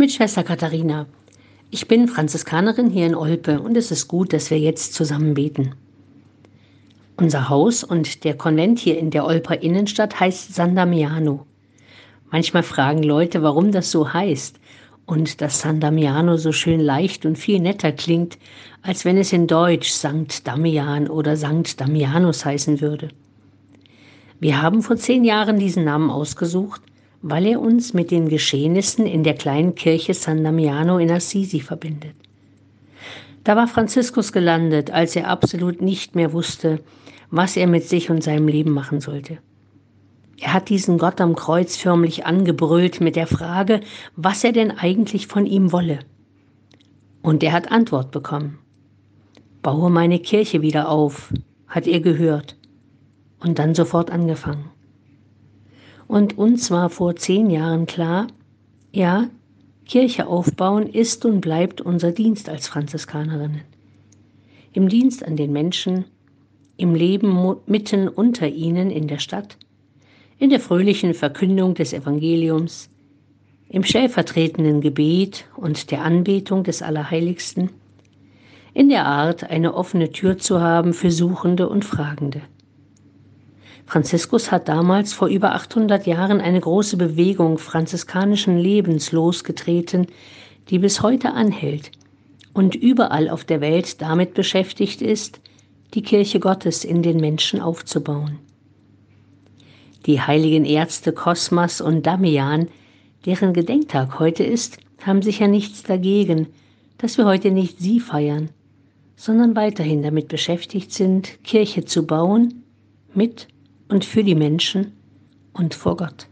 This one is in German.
mit Schwester Katharina. Ich bin Franziskanerin hier in Olpe und es ist gut, dass wir jetzt zusammen beten. Unser Haus und der Konvent hier in der Olper Innenstadt heißt San Damiano. Manchmal fragen Leute, warum das so heißt und dass San Damiano so schön leicht und viel netter klingt, als wenn es in Deutsch Sankt Damian oder Sankt Damianus heißen würde. Wir haben vor zehn Jahren diesen Namen ausgesucht, weil er uns mit den Geschehnissen in der kleinen Kirche San Damiano in Assisi verbindet. Da war Franziskus gelandet, als er absolut nicht mehr wusste, was er mit sich und seinem Leben machen sollte. Er hat diesen Gott am Kreuz förmlich angebrüllt mit der Frage, was er denn eigentlich von ihm wolle. Und er hat Antwort bekommen. Baue meine Kirche wieder auf, hat er gehört und dann sofort angefangen. Und uns war vor zehn Jahren klar, ja, Kirche aufbauen ist und bleibt unser Dienst als Franziskanerinnen. Im Dienst an den Menschen, im Leben mitten unter ihnen in der Stadt, in der fröhlichen Verkündung des Evangeliums, im stellvertretenden Gebet und der Anbetung des Allerheiligsten, in der Art, eine offene Tür zu haben für Suchende und Fragende. Franziskus hat damals vor über 800 Jahren eine große Bewegung franziskanischen Lebens losgetreten, die bis heute anhält und überall auf der Welt damit beschäftigt ist, die Kirche Gottes in den Menschen aufzubauen. Die heiligen Ärzte Kosmas und Damian, deren Gedenktag heute ist, haben sicher nichts dagegen, dass wir heute nicht sie feiern, sondern weiterhin damit beschäftigt sind, Kirche zu bauen, mit und für die Menschen und vor Gott.